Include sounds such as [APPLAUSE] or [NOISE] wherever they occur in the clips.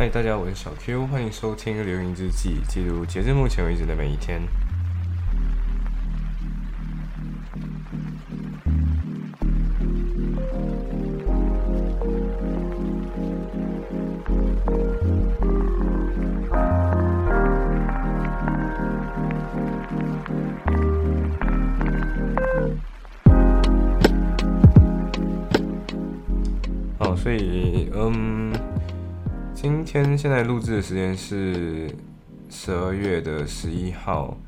嗨，大家，我是小 Q，欢迎收听《流云日记》，记录截至目前为止的每一天。好，所以，嗯，今天现在录制的时间是十二月的十一号，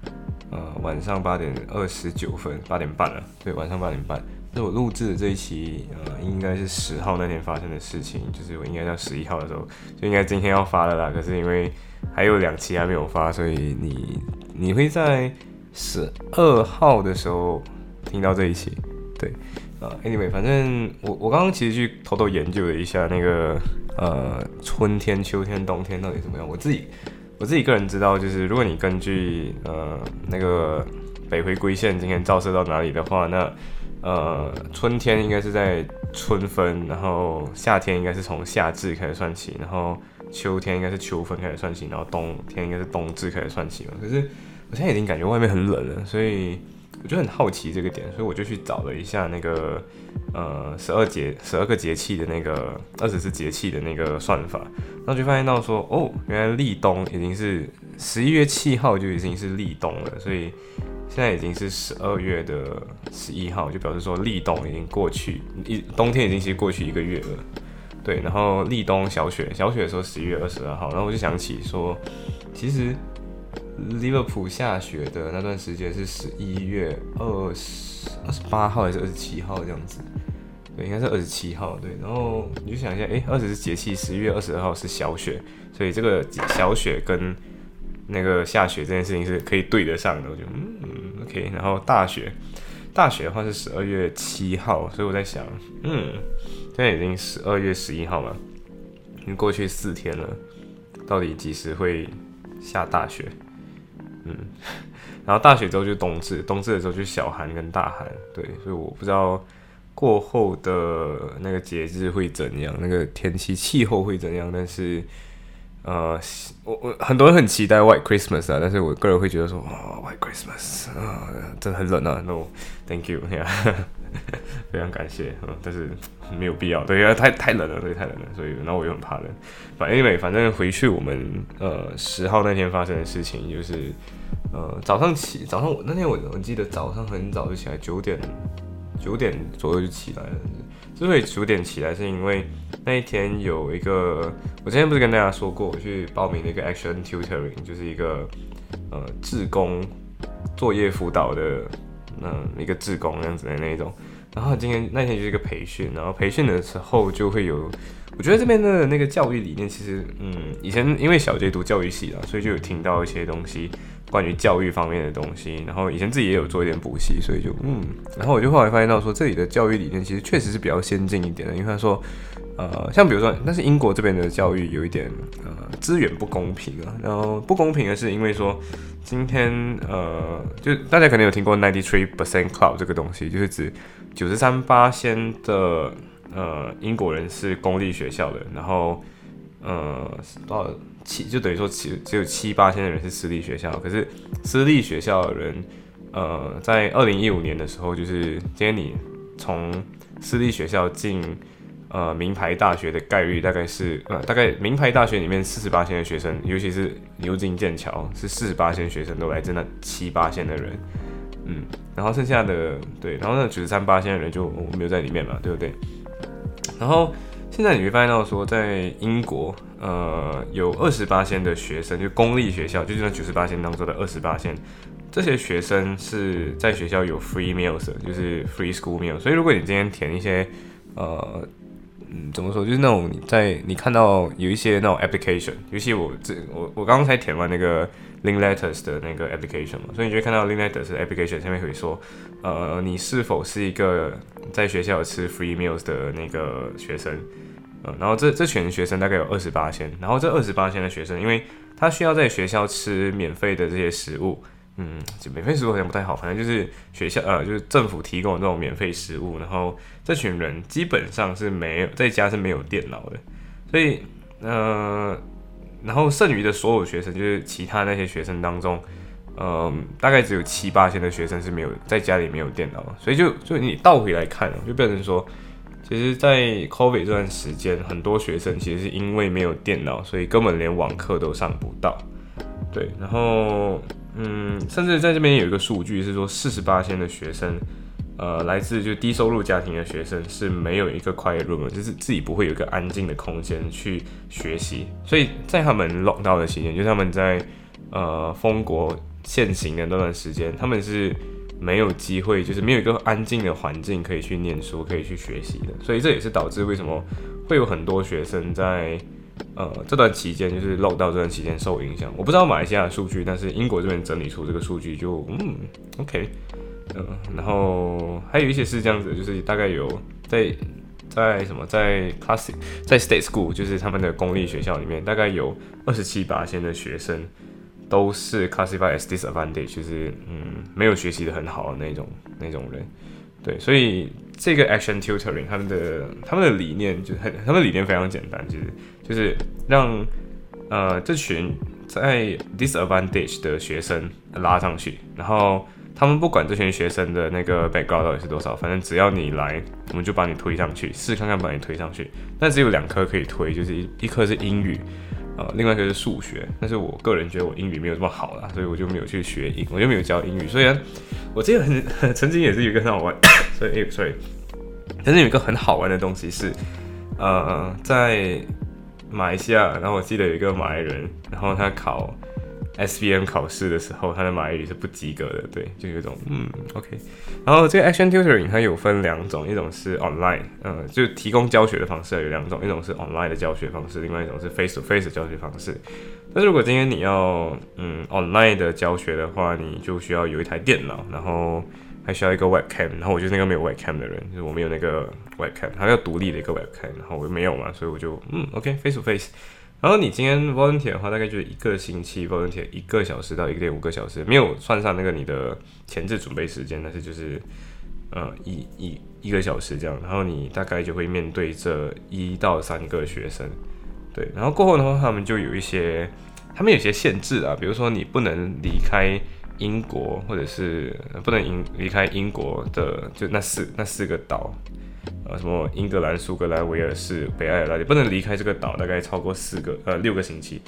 呃，晚上八点二十九分，八点半了。对，晚上八点半。那我录制的这一期，呃，应该是十号那天发生的事情，就是我应该在十一号的时候，就应该今天要发了啦。可是因为还有两期还没有发，所以你你会在十二号的时候听到这一期。对，呃，anyway，反正我我刚刚其实去偷偷研究了一下那个呃春天、秋天、冬天到底怎么样。我自己我自己个人知道，就是如果你根据呃那个北回归线今天照射到哪里的话，那呃春天应该是在春分，然后夏天应该是从夏至开始算起，然后秋天应该是秋分开始算起，然后冬天应该是冬至开始算起嘛。可是我现在已经感觉外面很冷了，所以。我就很好奇这个点，所以我就去找了一下那个呃十二节十二个节气的那个二十四节气的那个算法，然后就发现到说哦，原来立冬已经是十一月七号就已经是立冬了，所以现在已经是十二月的十一号，就表示说立冬已经过去一冬天已经其实过去一个月了，对，然后立冬小雪小雪的时候十一月二十二号，然后我就想起说其实。利物浦下雪的那段时间是十一月二十二十八号还是二十七号这样子？对，应该是二十七号。对，然后你就想一下，哎，二十是节气，十一月二十二号是小雪，所以这个小雪跟那个下雪这件事情是可以对得上的。我觉得，嗯，OK。然后大雪，大雪的话是十二月七号，所以我在想，嗯，现在已经十二月十一号了，已经过去四天了，到底几时会下大雪？嗯，然后大雪之后就冬至，冬至的时候就小寒跟大寒，对，所以我不知道过后的那个节日会怎样，那个天气气候会怎样，但是呃，我我很多人很期待 White Christmas 啊，但是我个人会觉得说，哦，White Christmas 啊，真的很冷啊，No，Thank you，[LAUGHS] 非常感谢，嗯，但是没有必要，对，因为太太冷了，对，太冷了，所以然后我又很怕冷。反正因为反正回去我们呃十号那天发生的事情就是，呃早上起早上我那天我我记得早上很早就起来九点九点左右就起来了。之所以九点起来是因为那一天有一个我之前不是跟大家说过我去报名那个 Action Tutoring，就是一个呃志工作业辅导的。嗯，一个志工那样子的那一种，然后今天那天就是一个培训，然后培训的时候就会有，我觉得这边的那个教育理念其实，嗯，以前因为小杰读教育系啦，所以就有听到一些东西关于教育方面的东西，然后以前自己也有做一点补习，所以就嗯，然后我就后来发现到说这里的教育理念其实确实是比较先进一点的，因为他说，呃，像比如说，但是英国这边的教育有一点呃资源不公平啊，然后不公平的是因为说。今天呃，就大家可能有听过 ninety three percent club 这个东西，就是指九十三八仙的呃英国人是公立学校的，然后呃多少七就等于说七只有七八千的人是私立学校，可是私立学校的人呃在二零一五年的时候，就是今天你从私立学校进。呃，名牌大学的概率大概是呃，大概名牌大学里面四十八千的学生，尤其是牛津、剑桥是四十八千学生都来自那七八千的人，嗯，然后剩下的对，然后那九十三八千的人就没有在里面嘛，对不对？然后现在你会发现到说，在英国，呃，有二十八线的学生，就公立学校，就是那九十八线当中的二十八线，这些学生是在学校有 free meals，就是 free school meal，所以如果你今天填一些呃。嗯，怎么说？就是那种你在你看到有一些那种 application，尤其我这我我刚刚才填完那个 link letters 的那个 application 嘛，所以你就会看到 link letters 的 application 下面会说，呃，你是否是一个在学校吃 free meals 的那个学生？嗯，然后这这群学生大概有二十八千，然后这二十八千的学生，因为他需要在学校吃免费的这些食物。嗯，就免费食物好像不太好，反正就是学校呃，就是政府提供这种免费食物，然后这群人基本上是没有在家是没有电脑的，所以呃，然后剩余的所有学生，就是其他那些学生当中，嗯，大概只有七八千的学生是没有在家里没有电脑，所以就就你倒回来看，就变成说，其实，在 COVID 这段时间，很多学生其实是因为没有电脑，所以根本连网课都上不到。对，然后，嗯，甚至在这边有一个数据是说，四十八千的学生。呃，来自就低收入家庭的学生是没有一个 quiet room，就是自己不会有一个安静的空间去学习。所以在他们 lock down 的期间，就是他们在呃封国现行的那段时间，他们是没有机会，就是没有一个安静的环境可以去念书，可以去学习的。所以这也是导致为什么会有很多学生在呃这段期间，就是漏到这段期间受影响。我不知道马来西亚的数据，但是英国这边整理出这个数据就嗯 OK。嗯，然后还有一些是这样子，就是大概有在在什么在 classic 在 state school，就是他们的公立学校里面，大概有二十七八千的学生都是 classified as disadvantage，就是嗯没有学习的很好的那种那种人。对，所以这个 action tutoring 他们的他们的理念就很，他们的理念非常简单，就是就是让呃这群在 disadvantage 的学生拉上去，然后。他们不管这群学生的那个 background 到底是多少，反正只要你来，我们就把你推上去，试看看把你推上去。但只有两科可以推，就是一一科是英语，呃，另外一个是数学。但是我个人觉得我英语没有这么好啦，所以我就没有去学英，我就没有教英语。虽然我记得很曾经也是一个很好玩，[COUGHS] 所以所以，但是有一个很好玩的东西是，呃，在马来西亚，然后我记得有一个马来人，然后他考。S B M 考试的时候，他的马来语是不及格的，对，就有一种嗯，OK。然后这个 Action Tutoring 它有分两种，一种是 Online，嗯，就提供教学的方式有两种，一种是 Online 的教学方式，另外一种是 Face to Face 的教学方式。但是如果今天你要嗯 Online 的教学的话，你就需要有一台电脑，然后还需要一个 Webcam。然后我就是那个没有 Webcam 的人，就是我没有那个 Webcam，它要独立的一个 Webcam，然后我没有嘛，所以我就嗯，OK，Face to Face。然后你今天 volunteer 的话，大概就是一个星期 volunteer 一个小时到一个点五个小时，没有算上那个你的前置准备时间，但是就是呃一一一个小时这样。然后你大概就会面对这一到三个学生，对。然后过后的话，他们就有一些，他们有些限制啊，比如说你不能离开英国，或者是不能英离开英国的就那四那四个岛。呃，什么英格兰、苏格兰、威尔士、北爱尔兰，你不能离开这个岛，大概超过四个呃六个星期。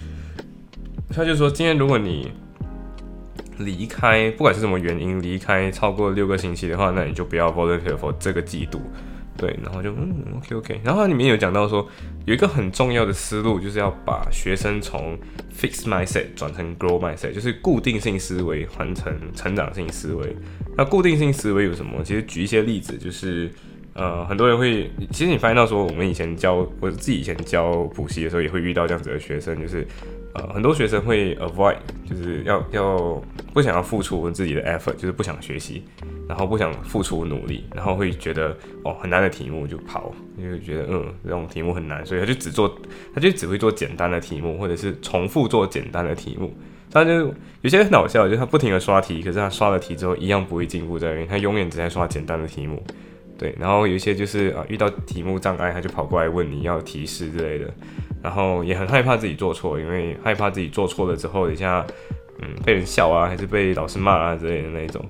他就说，今天如果你离开，不管是什么原因离开超过六个星期的话，那你就不要 volunteer for 这个季度。对，然后就嗯，OK OK。然后它里面有讲到说，有一个很重要的思路，就是要把学生从 fixed mindset 转成 grow mindset，就是固定性思维换成成长性思维。那固定性思维有什么？其实举一些例子，就是。呃，很多人会，其实你发现到说，我们以前教，我自己以前教补习的时候，也会遇到这样子的学生，就是，呃，很多学生会 avoid，就是要要不想要付出自己的 effort，就是不想学习，然后不想付出努力，然后会觉得哦很难的题目就跑，因为觉得嗯这种题目很难，所以他就只做，他就只会做简单的题目，或者是重复做简单的题目，他就有些很搞笑，就是他不停的刷题，可是他刷了题之后一样不会进步，在于他永远只在刷简单的题目。对，然后有一些就是啊，遇到题目障碍，他就跑过来问你要提示之类的，然后也很害怕自己做错，因为害怕自己做错了之后，等一下嗯被人笑啊，还是被老师骂啊之类的那种，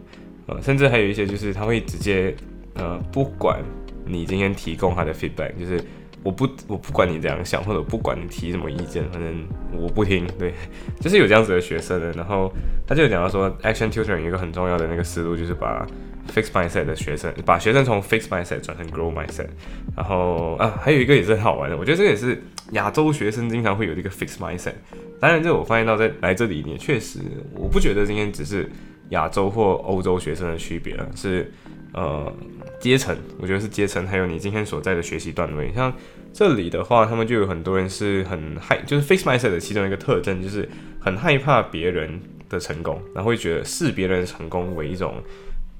呃，甚至还有一些就是他会直接呃不管你今天提供他的 feedback，就是我不我不管你怎样想，或者不管你提什么意见，反正我不听。对，就是有这样子的学生的，然后他就讲到说，action tutor 有一个很重要的那个思路就是把。Fix mindset 的学生，把学生从 fix mindset 转成 grow mindset，然后啊，还有一个也是很好玩的，我觉得这个也是亚洲学生经常会有这个 fix mindset。当然，这我发现到在来这里，也确实，我不觉得今天只是亚洲或欧洲学生的区别了，是呃阶层，我觉得是阶层，还有你今天所在的学习段位。像这里的话，他们就有很多人是很害，就是 fix mindset 的其中一个特征，就是很害怕别人的成功，然后会觉得视别人的成功为一种。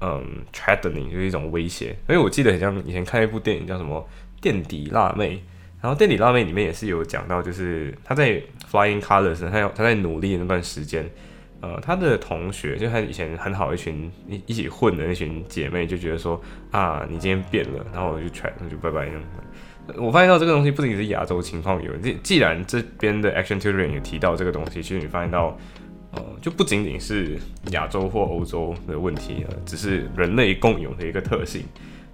嗯，threatening 就是一种威胁，因为我记得很像以前看一部电影叫什么《垫底辣妹》，然后《垫底辣妹》里面也是有讲到，就是她在 Flying Colors，她要她在努力的那段时间，呃，她的同学就她以前很好一群一一起混的那群姐妹就觉得说啊，你今天变了，然后我就 t r a 那就拜拜那种，我发现到这个东西不仅是亚洲情况有，既既然这边的 Action Tutoring 也提到这个东西，其实你发现到，呃，就不仅仅是亚洲或欧洲的问题，呃，只是人类共有的一个特性。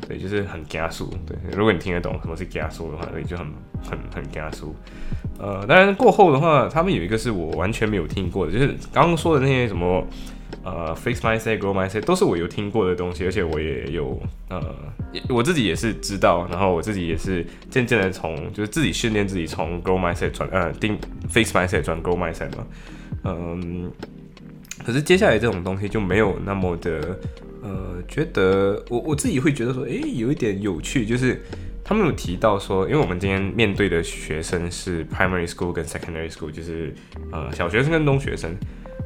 对，就是很加速。对，如果你听得懂什么是加速的话，所以就很很很加速。呃，当然过后的话，他们有一个是我完全没有听过的，就是刚刚说的那些什么呃，fix mindset、grow mindset，都是我有听过的东西，而且我也有呃，我自己也是知道，然后我自己也是渐渐的从就是自己训练自己从 grow mindset 转呃定 fix mindset 转 grow mindset 嘛。嗯，可是接下来这种东西就没有那么的。呃，觉得我我自己会觉得说，诶，有一点有趣，就是他们有提到说，因为我们今天面对的学生是 primary school 跟 secondary school，就是呃小学生跟中学生，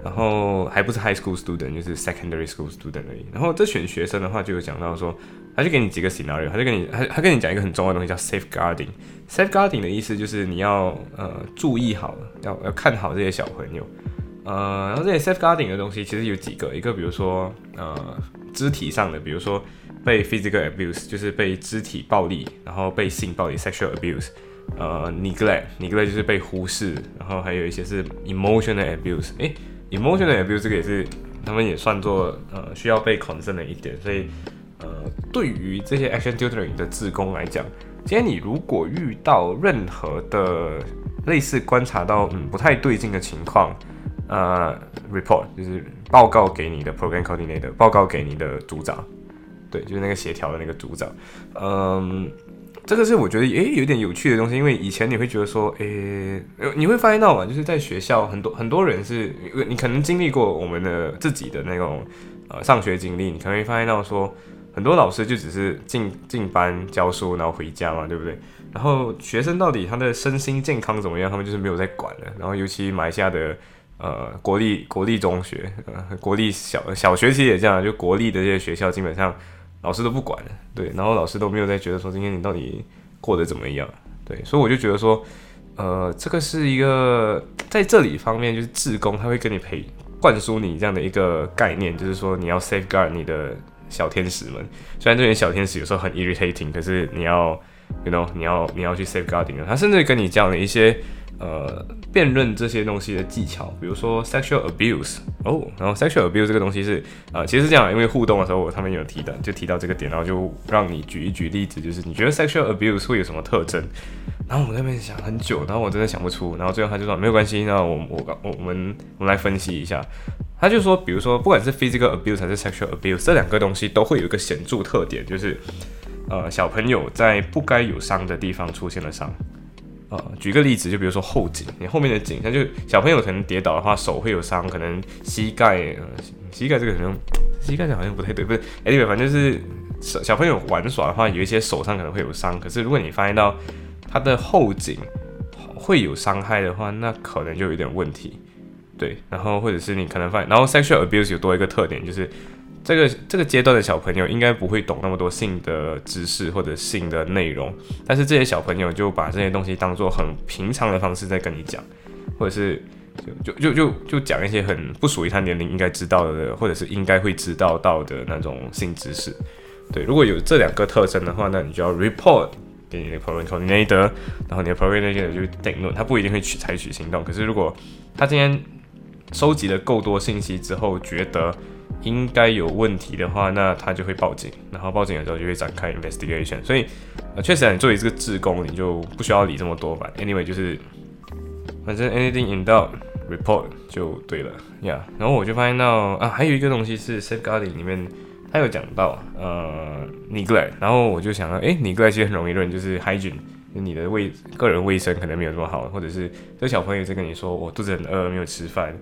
然后还不是 high school student，就是 secondary school student 而已。然后这选学生的话，就有讲到说，他就给你几个 scenario，他就跟你他他跟你讲一个很重要的东西叫 safeguarding。safeguarding 的意思就是你要呃注意好，要要看好这些小朋友。呃，然后这些 safeguarding 的东西其实有几个，一个比如说呃。肢体上的，比如说被 physical abuse，就是被肢体暴力，然后被性暴力 sexual abuse，呃，neglect，neglect 就是被忽视，然后还有一些是 emotional abuse，诶 e m o t i o n a l abuse 这个也是他们也算作呃需要被 concern 的一点，所以呃对于这些 action tutoring 的职工来讲，今天你如果遇到任何的类似观察到嗯不太对劲的情况，呃，report 就是报告给你的 program coordinator，报告给你的组长，对，就是那个协调的那个组长。嗯，这个是我觉得诶有点有趣的东西，因为以前你会觉得说，诶，你会发现到嘛，就是在学校很多很多人是，你可能经历过我们的自己的那种呃上学经历，你可能会发现到说，很多老师就只是进进班教书，然后回家嘛，对不对？然后学生到底他的身心健康怎么样，他们就是没有在管了。然后尤其埋下的。呃，国立国立中学，呃，国立小小学其实也这样，就国立的这些学校基本上老师都不管，对，然后老师都没有在觉得说今天你到底过得怎么样，对，所以我就觉得说，呃，这个是一个在这里方面就是志工他会跟你培灌输你这样的一个概念，就是说你要 safeguard 你的小天使们，虽然这些小天使有时候很 irritating，可是你要，you know，你要你要去 safeguarding，他甚至跟你讲了一些。呃，辨认这些东西的技巧，比如说 sexual abuse 哦，然后 sexual abuse 这个东西是呃，其实是这样，因为互动的时候我他们有提的，就提到这个点，然后就让你举一举例子，就是你觉得 sexual abuse 会有什么特征？然后我那边想很久，然后我真的想不出，然后最后他就说没有关系，那我我我我们我们来分析一下，他就说，比如说不管是 physical abuse 还是 sexual abuse，这两个东西都会有一个显著特点，就是呃，小朋友在不该有伤的地方出现了伤。呃，举个例子，就比如说后颈，你后面的颈，像就小朋友可能跌倒的话，手会有伤，可能膝盖，膝盖这个可能，膝盖好像不太对，不是，anyway，反正就是小朋友玩耍的话，有一些手上可能会有伤，可是如果你发现到他的后颈会有伤害的话，那可能就有点问题，对，然后或者是你可能发现，然后 sexual abuse 有多一个特点就是。这个这个阶段的小朋友应该不会懂那么多性的知识或者性的内容，但是这些小朋友就把这些东西当做很平常的方式在跟你讲，或者是就就就就就讲一些很不属于他年龄应该知道的，或者是应该会知道到的那种性知识。对，如果有这两个特征的话，那你就要 report 给你的 program coordinator，然后你的 program coordinator 就定论，他不一定会去采取行动。可是如果他今天收集了够多信息之后，觉得应该有问题的话，那他就会报警，然后报警的时候就会展开 investigation。所以，呃，确实，你作为这个职工，你就不需要理这么多吧。Anyway，就是反正 anything in doubt report 就对了呀。然后我就发现到啊，还有一个东西是 safeguarding 里面他有讲到呃 neglect，然后我就想到，诶 neglect 其实很容易认，就是 hygiene，你的卫个人卫生可能没有这么好，或者是这小朋友在跟你说我肚子很饿，没有吃饭。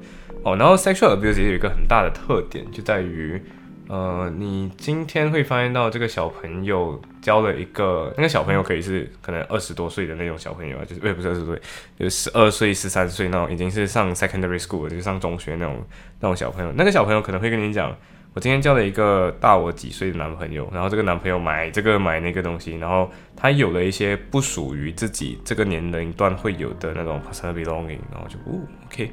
哦，然后 sexual abuse 也有一个很大的特点，就在于，呃，你今天会发现到这个小朋友交了一个，那个小朋友可以是可能二十多岁的那种小朋友啊，就是也不是二十多岁，就十二岁、十三岁那种，已经是上 secondary school，就是上中学那种那种小朋友。那个小朋友可能会跟你讲，我今天交了一个大我几岁的男朋友，然后这个男朋友买这个买那个东西，然后他有了一些不属于自己这个年龄段会有的那种 personal belonging，然后就哦，OK。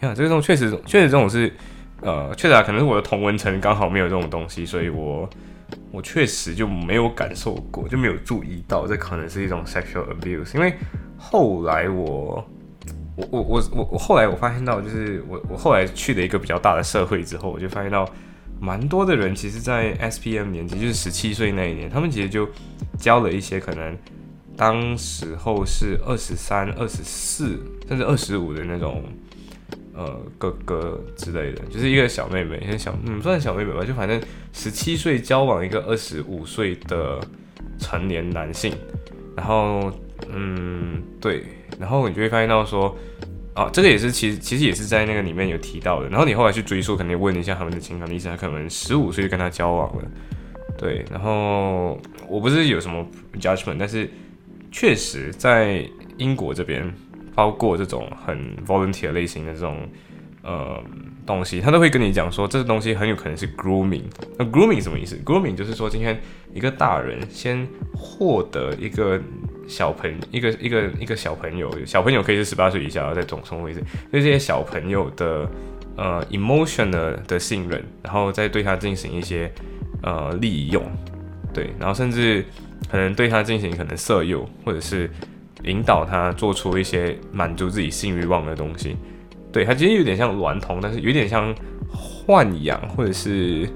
呀，这种确实确实这种是，呃，确实啊，可能是我的同文层刚好没有这种东西，所以我我确实就没有感受过，就没有注意到这可能是一种 sexual abuse。因为后来我，我我我我后来我发现到，就是我我后来去了一个比较大的社会之后，我就发现到蛮多的人，其实，在 S P M 年纪，就是十七岁那一年，他们其实就交了一些可能当时候是二十三、二十四甚至二十五的那种。呃，哥哥之类的，就是一个小妹妹，一个小，嗯，算小妹妹吧，就反正十七岁交往一个二十五岁的成年男性，然后，嗯，对，然后你就会发现到说，啊，这个也是其实其实也是在那个里面有提到的，然后你后来去追溯，肯定问一下他们的情感历史，他可能十五岁就跟他交往了，对，然后我不是有什么 judgment，但是确实在英国这边。包括这种很 volunteer 类型的这种呃东西，他都会跟你讲说，这个东西很有可能是 grooming。那 grooming 什么意思？grooming 就是说，今天一个大人先获得一个小朋一个一个一个小朋友，小朋友可以是十八岁以下，在总从位置，对这些小朋友的呃 emotional 的信任，然后再对他进行一些呃利用，对，然后甚至可能对他进行可能色诱，或者是。引导他做出一些满足自己性欲望的东西，对他其实有点像娈童，但是有点像豢养，或者是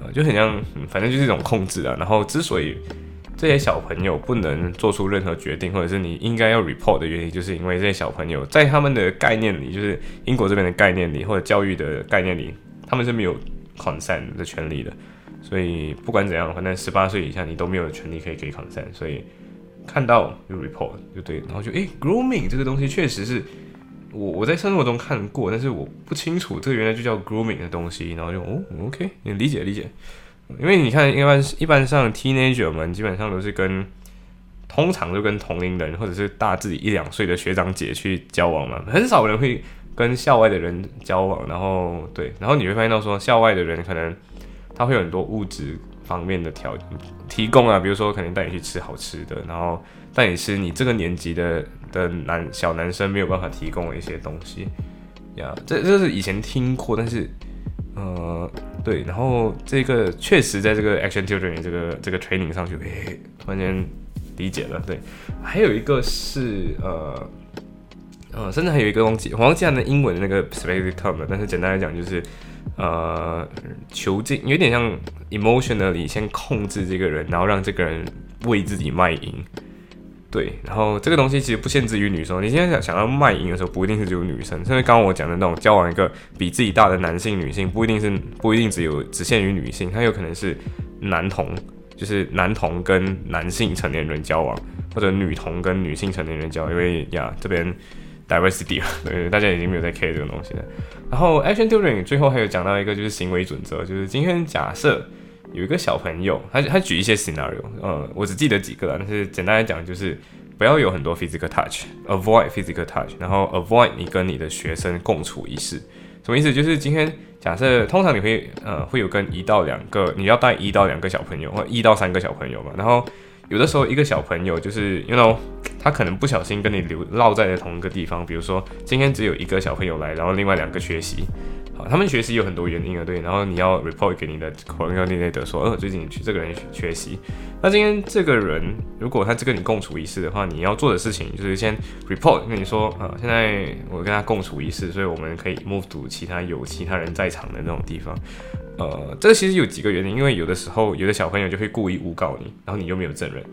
呃就很像，反正就是一种控制啊。然后之所以这些小朋友不能做出任何决定，或者是你应该要 report 的原因，就是因为这些小朋友在他们的概念里，就是英国这边的概念里，或者教育的概念里，他们是没有 consent 的权利的。所以不管怎样，反正十八岁以下你都没有权利可以给 consent，所以。看到就 report 就对，然后就诶 grooming 这个东西确实是我我在生活中看过，但是我不清楚这个原来就叫 grooming 的东西，然后就哦 OK，你理解理解，因为你看一般一般上 teenager 们基本上都是跟通常就跟同龄人或者是大自己一两岁的学长姐去交往嘛，很少人会跟校外的人交往，然后对，然后你会发现到说校外的人可能他会有很多物质。方面的条提供啊，比如说可能带你去吃好吃的，然后带你吃你这个年级的的男小男生没有办法提供的一些东西呀，这这是以前听过，但是呃对，然后这个确实在这个 action tutoring 这个这个 training 上去，诶，突然间理解了，对，还有一个是呃呃，甚至还有一个忘记忘记它的英文的那个 specific term 了，但是简单来讲就是。呃，囚禁有点像 emotionally 先控制这个人，然后让这个人为自己卖淫。对，然后这个东西其实不限制于女生。你现在想想要卖淫的时候，不一定是只有女生。甚至刚刚我讲的那种交往一个比自己大的男性、女性，不一定是不一定只有只限于女性，它有可能是男同，就是男同跟男性成年人交往，或者女同跟女性成年人交往。因为呀，这边。Diversity [LAUGHS] 对，大家已经没有在 care 这个东西了。然后 action tutoring 最后还有讲到一个就是行为准则，就是今天假设有一个小朋友，他他举一些 scenario，呃，我只记得几个了，但是简单来讲就是不要有很多 physical touch，avoid physical touch，然后 avoid 你跟你的学生共处一室。什么意思？就是今天假设通常你会呃会有跟一到两个，你要带一到两个小朋友或一到三个小朋友嘛，然后。有的时候，一个小朋友就是，you know，他可能不小心跟你留落在了同一个地方。比如说，今天只有一个小朋友来，然后另外两个缺席。好，他们学习有很多原因啊，对。然后你要 report 给你的朋友内内德说，呃，最近这个人缺席。那今天这个人如果他这跟你共处一室的话，你要做的事情就是先 report 跟你说，啊，现在我跟他共处一室，所以我们可以 move to 其他有其他人在场的那种地方。呃，这个其实有几个原因，因为有的时候有的小朋友就会故意诬告你，然后你又没有证人，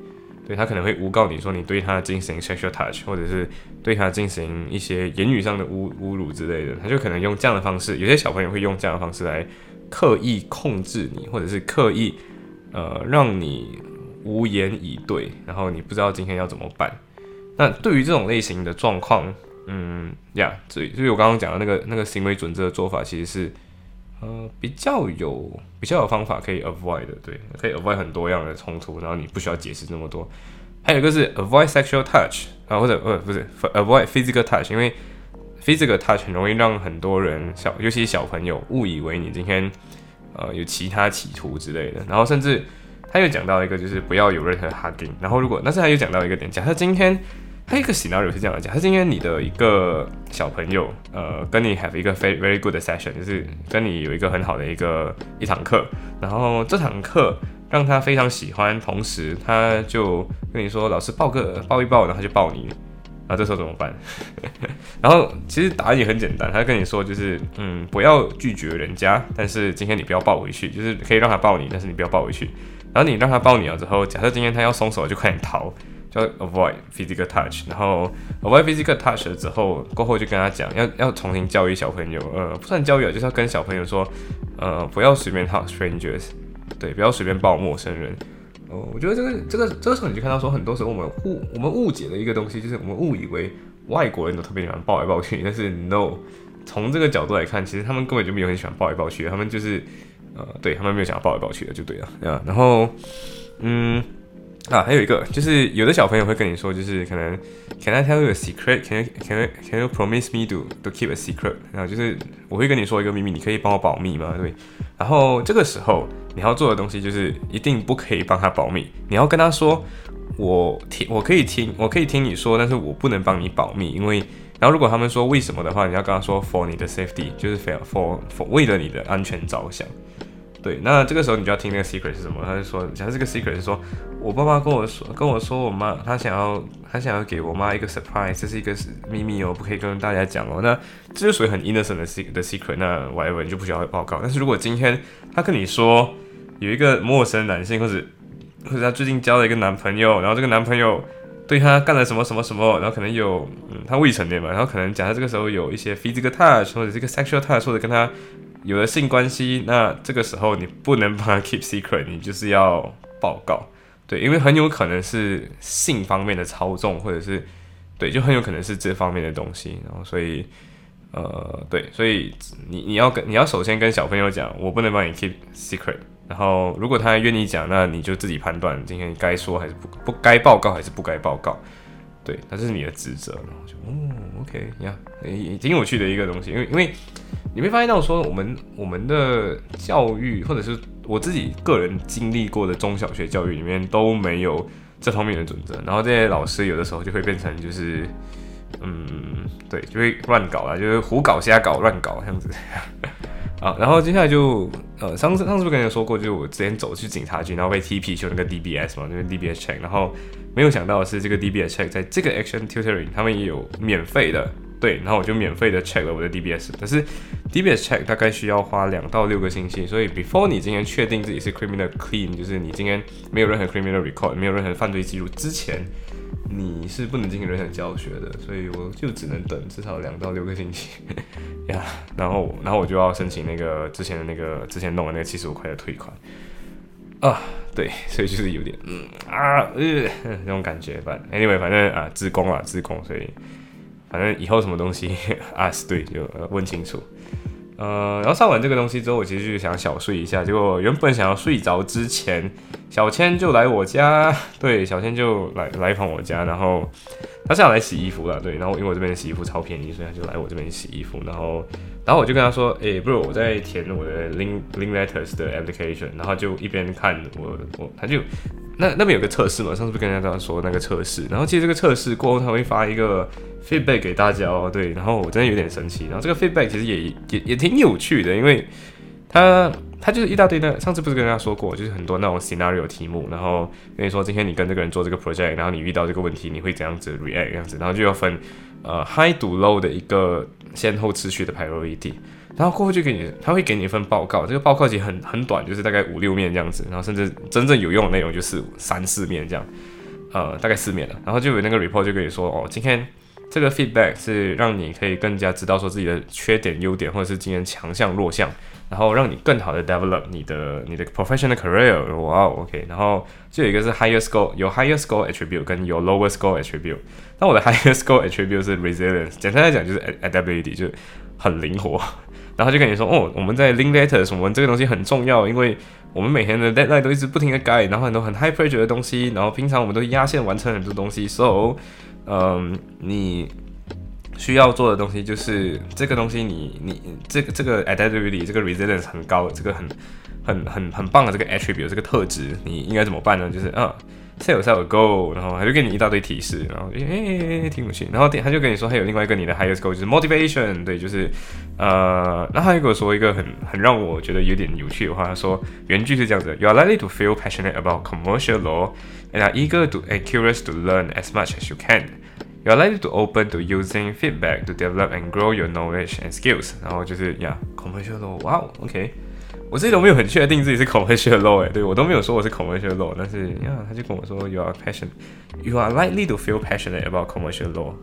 对他可能会诬告你说你对他进行 sexual touch，或者是对他进行一些言语上的侮侮辱之类的，他就可能用这样的方式，有些小朋友会用这样的方式来刻意控制你，或者是刻意呃让你无言以对，然后你不知道今天要怎么办。那对于这种类型的状况，嗯呀，所以所以我刚刚讲的那个那个行为准则的做法，其实是。呃，比较有比较有方法可以 avoid 的，对，可以 avoid 很多样的冲突，然后你不需要解释那么多。还有一个是 avoid sexual touch 啊，或者呃不是 avoid physical touch，因为 physical touch 很容易让很多人小，尤其是小朋友误以为你今天呃有其他企图之类的。然后甚至他又讲到一个就是不要有任何 hugging，然后如果但是他又讲到一个点，假设今天。还有一个 scenario 是这样的讲，他今天你的一个小朋友，呃，跟你 have 一个 very very good session，就是跟你有一个很好的一个一堂课，然后这堂课让他非常喜欢，同时他就跟你说老师抱个抱一抱，然后就抱你。那这时候怎么办？[LAUGHS] 然后其实答案也很简单，他跟你说就是嗯，不要拒绝人家，但是今天你不要抱回去，就是可以让他抱你，但是你不要抱回去。然后你让他抱你了之后，假设今天他要松手，就快点逃，叫 avoid physical touch。然后 avoid physical touch 了之后，过后就跟他讲，要要重新教育小朋友，呃，不算教育啊，就是要跟小朋友说，呃，不要随便 hug strangers，对，不要随便抱陌生人。哦，我觉得这个这个这个时候你就看到说，很多时候我们误我们误解的一个东西，就是我们误以为外国人都特别喜欢抱来抱去，但是 no，从这个角度来看，其实他们根本就没有很喜欢抱来抱去，他们就是呃，对他们没有想要抱来抱去的，就对了对啊。然后嗯啊，还有一个就是有的小朋友会跟你说，就是可能 Can I tell you a secret? Can can can you promise me to to keep a secret? 然后就是我会跟你说一个秘密，你可以帮我保密吗？对，然后这个时候。你要做的东西就是一定不可以帮他保密。你要跟他说，我听，我可以听，我可以听你说，但是我不能帮你保密。因为，然后如果他们说为什么的话，你要跟他说，for 你的 safety，就是 for for 为了你的安全着想。对，那这个时候你就要听那个 secret 是什么？他就说，假设这个 secret 是说，我爸爸跟我说，跟我说，我妈他想要，他想要给我妈一个 surprise，这是一个秘密哦，不可以跟大家讲哦。那这就属于很 innocent 的 secret 的 secret，那 whatever 就不需要报告。但是如果今天他跟你说，有一个陌生男性，或者或者他最近交了一个男朋友，然后这个男朋友对他干了什么什么什么，然后可能有，嗯，他未成年嘛，然后可能假设这个时候有一些 physical touch 或者这个 sexual touch 或者跟他有了性关系，那这个时候你不能帮他 [LAUGHS] keep secret，你就是要报告，对，因为很有可能是性方面的操纵，或者是对，就很有可能是这方面的东西，然后所以，呃，对，所以你你要跟你要首先跟小朋友讲，我不能帮你 keep secret。然后，如果他愿意讲，那你就自己判断今天该说还是不不该报告还是不该报告，对，那这是你的职责。然后就，哦，OK，你看，也，挺有趣的一个东西，因为因为你会发现到说，我们我们的教育，或者是我自己个人经历过的中小学教育里面都没有这方面的准则，然后这些老师有的时候就会变成就是，嗯，对，就会乱搞啊，就是胡搞瞎搞乱搞这样子。[LAUGHS] 啊，然后接下来就，呃，上次上次不跟你说过，就是我之前走去警察局，然后被踢皮球那个 DBS 嘛，就是 DBS check，然后没有想到的是这个 DBS check 在这个 Action Tutoring 他们也有免费的，对，然后我就免费的 check 了我的 DBS，但是 DBS check 大概需要花两到六个星期，所以 before 你今天确定自己是 criminal clean，就是你今天没有任何 criminal record，没有任何犯罪记录之前。你是不能进行任何教学的，所以我就只能等至少两到六个星期 [LAUGHS] 呀。然后，然后我就要申请那个之前的那个之前弄的那个七十五块的退款啊。对，所以就是有点嗯啊呃那种感觉。反 anyway，反正啊，自宫啊，自宫，所以反正以后什么东西 [LAUGHS] 啊，对，就问清楚。呃，然后上完这个东西之后，我其实就想小睡一下。结果原本想要睡着之前，小千就来我家，[LAUGHS] 对，小千就来来访我家，然后他是要来洗衣服了，对，然后因为我这边的洗衣服超便宜，所以他就来我这边洗衣服。然后，然后我就跟他说，哎，不是我在填我的 link link letters 的 application，然后就一边看我我他就那那边有个测试嘛，上次不是跟大家说那个测试，然后其实这个测试过后他会发一个。feedback 给大家哦，对，然后我真的有点生气。然后这个 feedback 其实也也也挺有趣的，因为他他就是一大堆的。上次不是跟大家说过，就是很多那种 scenario 题目，然后跟你说今天你跟这个人做这个 project，然后你遇到这个问题，你会怎样子 react 这样子，然后就要分呃 high 读 low 的一个先后次序的 priority，然后过后就给你，他会给你一份报告，这个报告其实很很短，就是大概五六面这样子，然后甚至真正有用的内容就是三四面这样，呃，大概四面了，然后就有那个 report 就跟你说哦，今天。这个 feedback 是让你可以更加知道说自己的缺点、优点，或者是今天强项、弱项，然后让你更好的 develop 你的你的 professional career。哇，OK，然后就有一个是 higher score，有 higher score attribute 跟有 lower score attribute。那我的 higher score attribute 是 resilience，简单来讲就是 adaptability，就很灵活。然后就跟你说，哦，我们在 link letters，我们这个东西很重要，因为我们每天的 deadline 都一直不停的改，然后很多很 high pressure 的东西，然后平常我们都压线完成很多东西，so。嗯，你需要做的东西就是这个东西，你你这个这个 adaptability 这个 resilience 很高，这个很很很很棒的这个 attribute 这个特质，你应该怎么办呢？就是嗯，sales 有 goal，然后他就给你一大堆提示，然后诶诶诶听不清，然后他就跟你说还有另外一个你的 highest goal 就是 motivation，对，就是呃，然后他又跟我说一个很很让我觉得有点有趣的话，他说原句是这样子，You are likely to feel passionate about commercial law and are eager to and curious to learn as much as you can. You are likely to open to using feedback to develop and grow your knowledge and skills. 然后就是呀，commercial law，哇哦，OK。我自己都没有很确定自己是 commercial law 哎，对我都没有说我是 commercial law，但是呀，他就跟我说 you are passion, you are likely to feel passionate about commercial law。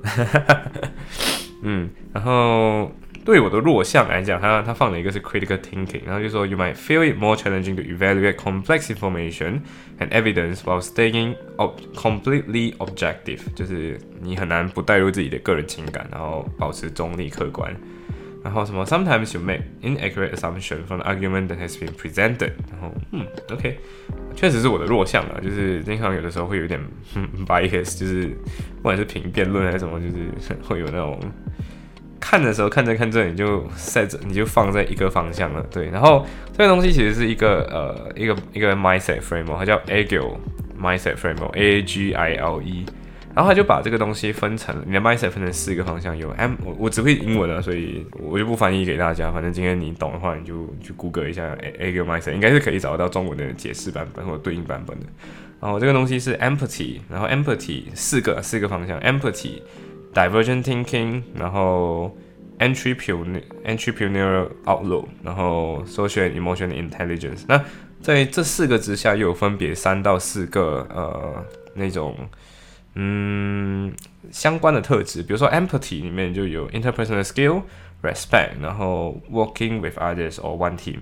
[LAUGHS] 嗯，然后 对我的弱项来讲，他他放了一个是 critical thinking，然后就说 you might feel it more challenging to evaluate complex information and evidence while staying ob completely objective，就是你很难不带入自己的个人情感，然后保持中立客观。然后什么？Sometimes you make inaccurate assumption from the argument that has been presented。然后，嗯，OK，确实是我的弱项啊，就是经常有的时候会有点 bias，就是不管是评辩论还是什么，就是会有那种看的时候看着看着你就在这你就放在一个方向了，对。然后这个东西其实是一个呃一个一个 mindset framework，它叫 Agile mindset framework，A G I L E。然后他就把这个东西分成你的 mindset 分成四个方向，有 M 我我只会英文啊，所以我就不翻译给大家。反正今天你懂的话，你就去 Google 一下 A A 个 mindset，应该是可以找得到中文的解释版本或者对应版本的。然后这个东西是 empathy，然后 empathy 四个四个方向 empathy divergent thinking，然后 entrepreneur entrepreneurial outlook，然后 social emotional intelligence。那在这四个之下，又有分别三到四个呃那种。嗯，相关的特质，比如说 empathy 里面就有 interpersonal skill、respect，然后 working with others or one team，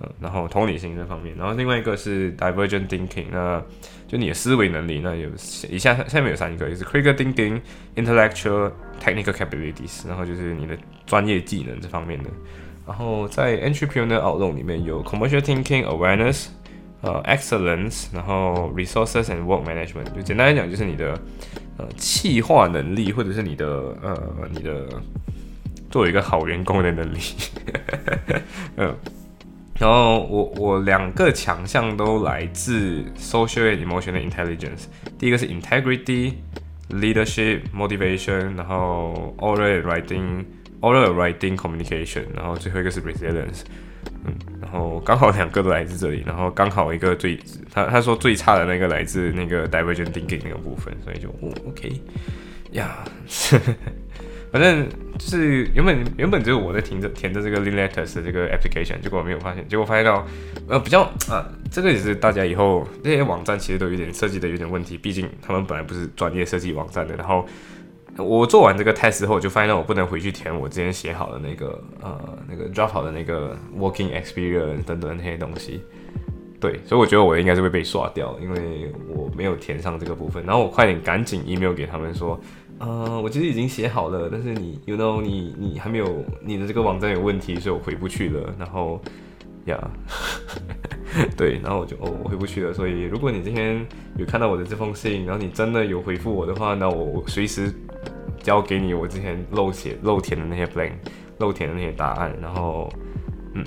嗯，然后同理心这方面，然后另外一个是 divergent thinking，那就你的思维能力，那有以下下面有三个，就是 critical thinking、intellectual、technical capabilities，然后就是你的专业技能这方面的，然后在 entrepreneurial outlook 里面有 commercial thinking、awareness。呃，excellence，然后 resources and work management，就简单来讲，就是你的呃企划能力，或者是你的呃你的作为一个好员工的能力。嗯，然后我我两个强项都来自 social and emotional intelligence。第一个是 integrity、leadership、motivation，然后 oral writing，oral writing communication，然后最后一个是 resilience。嗯，然后刚好两个都来自这里，然后刚好一个最他他说最差的那个来自那个 divergent thinking 那个部分，所以就哦 OK 呀，反正就是原本原本只有我在填着填着这个 link letters 的这个 application，结果我没有发现，结果发现到呃比较啊这个也是大家以后这些网站其实都有点设计的有点问题，毕竟他们本来不是专业设计网站的，然后。我做完这个 test 后，我就发现我不能回去填我之前写好的那个呃那个 drop 好的那个 working experience 等等那些东西。对，所以我觉得我应该是会被刷掉，因为我没有填上这个部分。然后我快点赶紧 email 给他们说，呃，我其实已经写好了，但是你 you know 你你还没有你的这个网站有问题，所以我回不去了。然后呀，[LAUGHS] 对，然后我就哦我回不去了。所以如果你今天有看到我的这封信，然后你真的有回复我的话，那我随时。交给你我之前漏写漏填的那些 blank，漏填的那些答案，然后，嗯，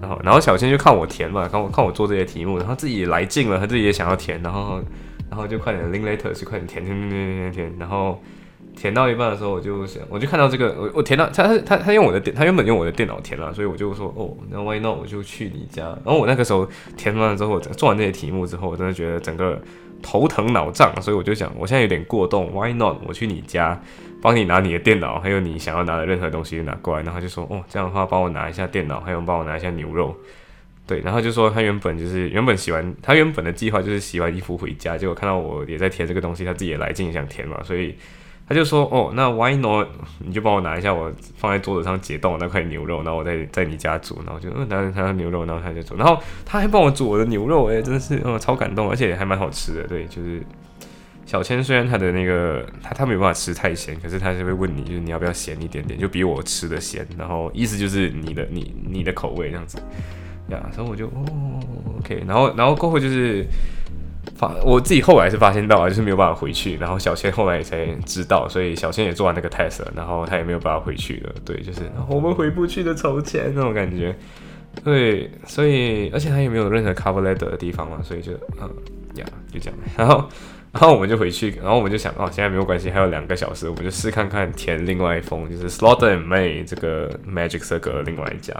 然后然后小新就看我填嘛，看我看我做这些题目，然后自己也来劲了，他自己也想要填，然后然后就快点 link letter 去快点填填填填填填，然后填到一半的时候，我就想，我就看到这个，我我填到他他他他用我的电，他原本用我的电脑填了，所以我就说哦，那 why not 我就去你家，然后我那个时候填完了之后，做完这些题目之后，我真的觉得整个。头疼脑胀，所以我就想，我现在有点过动，Why not？我去你家，帮你拿你的电脑，还有你想要拿的任何东西拿过来。然后就说，哦，这样的话帮我拿一下电脑，还有帮我拿一下牛肉。对，然后就说他原本就是原本洗完，他原本的计划就是洗完衣服回家，结果看到我也在填这个东西，他自己也来劲想填嘛，所以。他就说：“哦，那 why not？[LAUGHS] 你就帮我拿一下，我放在桌子上解冻那块牛肉，然后我再在你家煮，然后就嗯拿他的牛肉，然后他就煮，然后他还帮我煮我的牛肉，哎，真的是嗯超感动，而且还蛮好吃的。对，就是小千虽然他的那个他他没有办法吃太咸，可是他是会问你，就是你要不要咸一点点，就比我吃的咸，然后意思就是你的你你的口味这样子呀，所以我就哦 OK，然后然后过后就是。”发我自己后来是发现到啊，就是没有办法回去，然后小千后来也才知道，所以小千也做完那个 test，了然后他也没有办法回去了。对，就是我们回不去的筹钱那种感觉。对，所以而且他也没有任何 cover letter 的地方嘛，所以就嗯呀，就这样。然后，然后我们就回去，然后我们就想，哦，现在没有关系，还有两个小时，我们就试看看填另外一封，就是 Slaughter and May 这个 Magic Circle 的另外一家。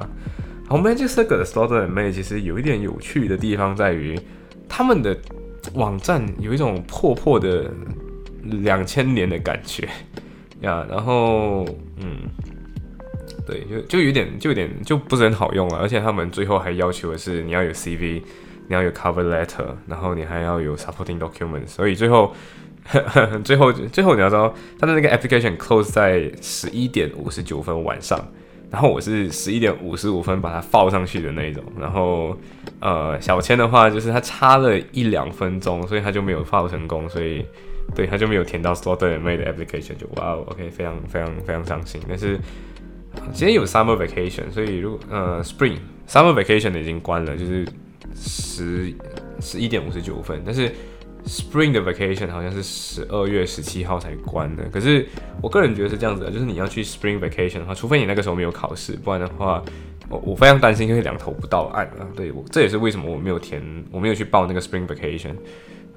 然后 Magic Circle 的 Slaughter and May 其实有一点有趣的地方在于，他们的网站有一种破破的两千年的感觉呀。[LAUGHS] 然后，嗯，对，就就有点，就有点就不是很好用了。而且他们最后还要求的是你要有 CV。你要有 cover letter，然后你还要有 supporting documents，所以最后，[LAUGHS] 最后，最后你要知道，他的那个 application close 在十一点五十九分晚上，然后我是十一点五十五分把它放上去的那种，然后，呃，小千的话就是他差了一两分钟，所以他就没有放成功，所以，对，他就没有填到 slaughter made application，就哇哦，OK，非常非常非常伤心。但是今天有 summer vacation，所以如果呃 spring summer vacation 已经关了，就是。十十一点五十九分，但是 Spring 的 Vacation 好像是十二月十七号才关的。可是我个人觉得是这样子的，就是你要去 Spring Vacation 的话，除非你那个时候没有考试，不然的话，我我非常担心会两头不到岸啊。对我这也是为什么我没有填，我没有去报那个 Spring Vacation。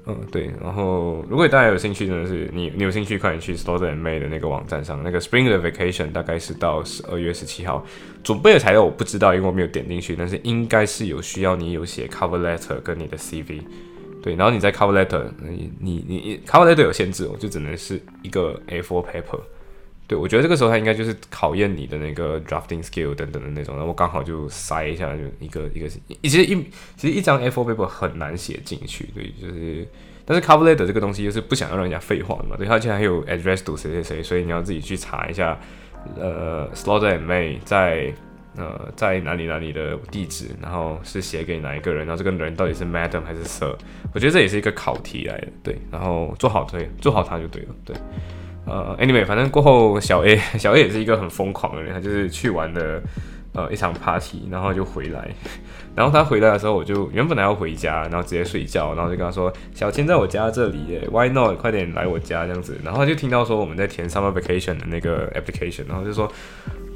嗯，对，然后如果大家有兴趣，真的是你你有兴趣，快点去 Store and May 的那个网站上，那个 Spring 的 Vacation 大概是到十二月十七号，准备的材料我不知道，因为我没有点进去，但是应该是有需要你有写 Cover Letter 跟你的 CV，对，然后你在 Cover Letter，你你你 Cover Letter 有限制，我就只能是一个 A4 paper。对，我觉得这个时候他应该就是考验你的那个 drafting skill 等等的那种，然后刚好就塞一下，就一个一个，其实一其实一张 A4 paper 很难写进去，对，就是，但是 cover letter 这个东西就是不想要让人家废话嘛，对，而且还有 address to 谁谁谁，所以你要自己去查一下，呃，Slaughter and May 在呃在哪里哪里的地址，然后是写给哪一个人，然后这个人到底是 Madam 还是 Sir，我觉得这也是一个考题来的，对，然后做好对，做好它就对了，对。呃，anyway，反正过后小 A [LAUGHS] 小 A 也是一个很疯狂的人，他就是去玩的呃一场 party，然后就回来，然后他回来的时候，我就原本来要回家，然后直接睡觉，然后就跟他说小千在我家这里耶，Why not？快点来我家这样子，然后就听到说我们在填 summer vacation 的那个 application，然后就说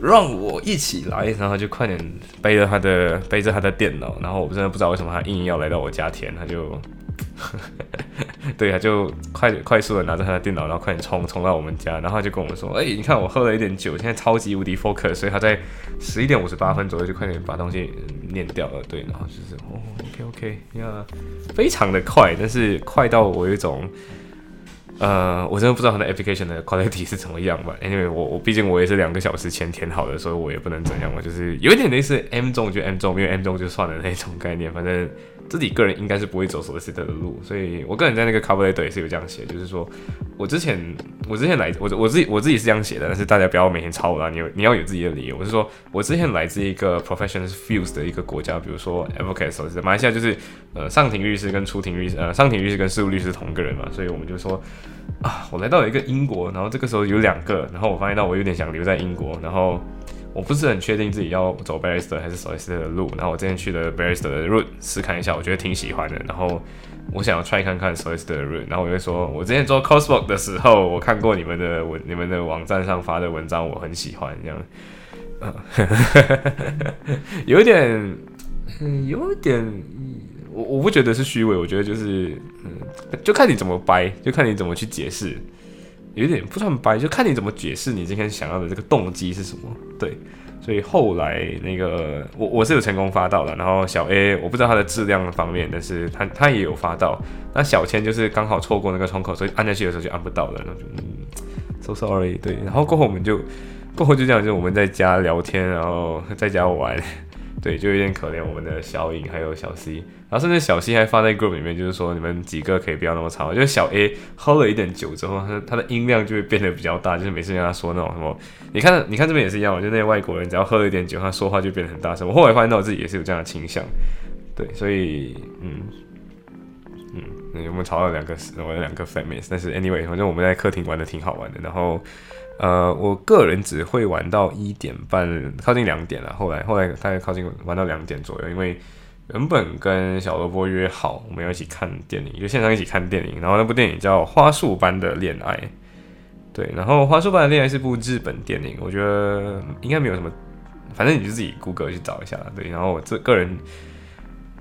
让我一起来，然后就快点背着他的背着他的电脑，然后我真的不知道为什么他硬要来到我家填，他就。[LAUGHS] 对啊，就快快速的拿着他的电脑，然后快点冲冲到我们家，然后就跟我们说：“哎，你看我喝了一点酒，现在超级无敌 focus。”所以他在十一点五十八分左右就快点把东西念掉了。对，然后就是哦，OK OK，呀，非常的快，但是快到我有一种。呃，我真的不知道它的 application 的 quality 是怎么样吧。Anyway，我我毕竟我也是两个小时前填好的，所以我也不能怎样嘛。就是有一点类似 M 中就 M 中，因为 M 中就算了那种概念。反正自己个人应该是不会走 solicitor 的路，所以我个人在那个 cover letter 也是有这样写，就是说我之前我之前来我我自己我自己是这样写的，但是大家不要每天抄我啦，你你要有自己的理由。我是说我之前来自一个 professional fields 的一个国家，比如说 advocate 马来西亚就是呃上庭律师跟出庭律师，呃上庭律师跟事务律师同一个人嘛，所以我们就说。啊，我来到了一个英国，然后这个时候有两个，然后我发现到我有点想留在英国，然后我不是很确定自己要走 barrister 还是 solicitor 的路，然后我之前去了 barrister 的 route 试看一下，我觉得挺喜欢的，然后我想要 try 看看 solicitor 的 route，然后我就说，我之前做 coursework 的时候，我看过你们的文，你们的网站上发的文章，我很喜欢，这样，嗯，[LAUGHS] 有点，嗯，有点。我我不觉得是虚伪，我觉得就是，嗯，就看你怎么掰，就看你怎么去解释，有点不算掰，就看你怎么解释你今天想要的这个动机是什么。对，所以后来那个我我是有成功发到的，然后小 A 我不知道它的质量方面，但是他他也有发到。那小千就是刚好错过那个窗口，所以按下去的时候就按不到了，然后就嗯，so sorry。对，然后过后我们就过后就这样，就我们在家聊天，然后在家玩。对，就有点可怜我们的小颖还有小 C，然后甚至小 C 还发在 group 里面，就是说你们几个可以不要那么吵。就是小 A 喝了一点酒之后，他他的音量就会变得比较大，就是每次跟他说那种什么，你看你看这边也是一样，就那些外国人只要喝了一点酒，他说话就变得很大声。我后来发现到我自己也是有这样的倾向，对，所以嗯嗯，我们吵了两个我的两个 famous，但是 anyway，反正我们在客厅玩的挺好玩的，然后。呃，我个人只会玩到一点半，靠近两点了。后来，后来大概靠近玩到两点左右，因为原本跟小萝卜约好，我们要一起看电影，就线上一起看电影。然后那部电影叫《花束般的恋爱》，对，然后《花束般的恋爱》是部日本电影，我觉得应该没有什么，反正你就自己谷歌去找一下。对，然后我这个人。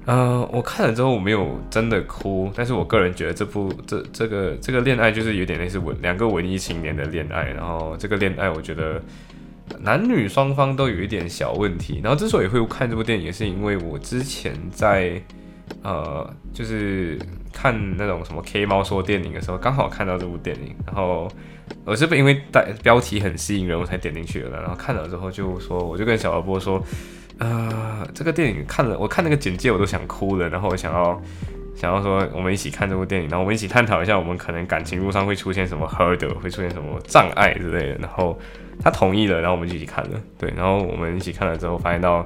呃，我看了之后我没有真的哭，但是我个人觉得这部这这个这个恋爱就是有点类似文两个文艺青年的恋爱，然后这个恋爱我觉得男女双方都有一点小问题，然后之所以会看这部电影，也是因为我之前在呃就是看那种什么 K 猫说电影的时候，刚好看到这部电影，然后我是因为带标题很吸引人，我才点进去的，然后看了之后就说，我就跟小波说。呃，这个电影看了，我看那个简介我都想哭了，然后我想要想要说我们一起看这部电影，然后我们一起探讨一下我们可能感情路上会出现什么 hurdle，会出现什么障碍之类的。然后他同意了，然后我们就一起看了，对，然后我们一起看了之后，发现到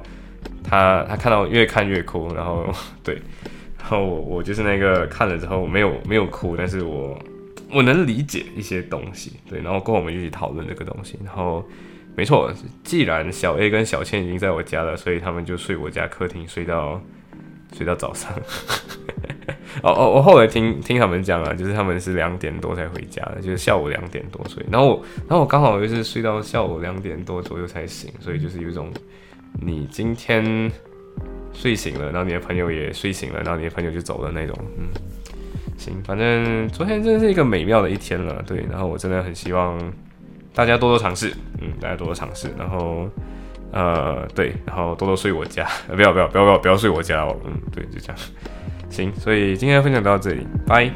他他看到越看越哭，然后 [LAUGHS] 对，然后我我就是那个看了之后没有没有哭，但是我我能理解一些东西，对，然后跟我们一起讨论这个东西，然后。没错，既然小 A 跟小倩已经在我家了，所以他们就睡我家客厅，睡到睡到早上。[LAUGHS] 哦哦，我后来听听他们讲啊，就是他们是两点多才回家的，就是下午两点多睡。然后我，然后我刚好就是睡到下午两点多左右才醒，所以就是有一种你今天睡醒了，然后你的朋友也睡醒了，然后你的朋友就走了那种。嗯，行，反正昨天真的是一个美妙的一天了。对，然后我真的很希望。大家多多尝试，嗯，大家多多尝试，然后，呃，对，然后多多睡我家，[LAUGHS] 不要不要不要不要不要睡我家哦，嗯，对，就这样，行，所以今天的分享到这里，拜。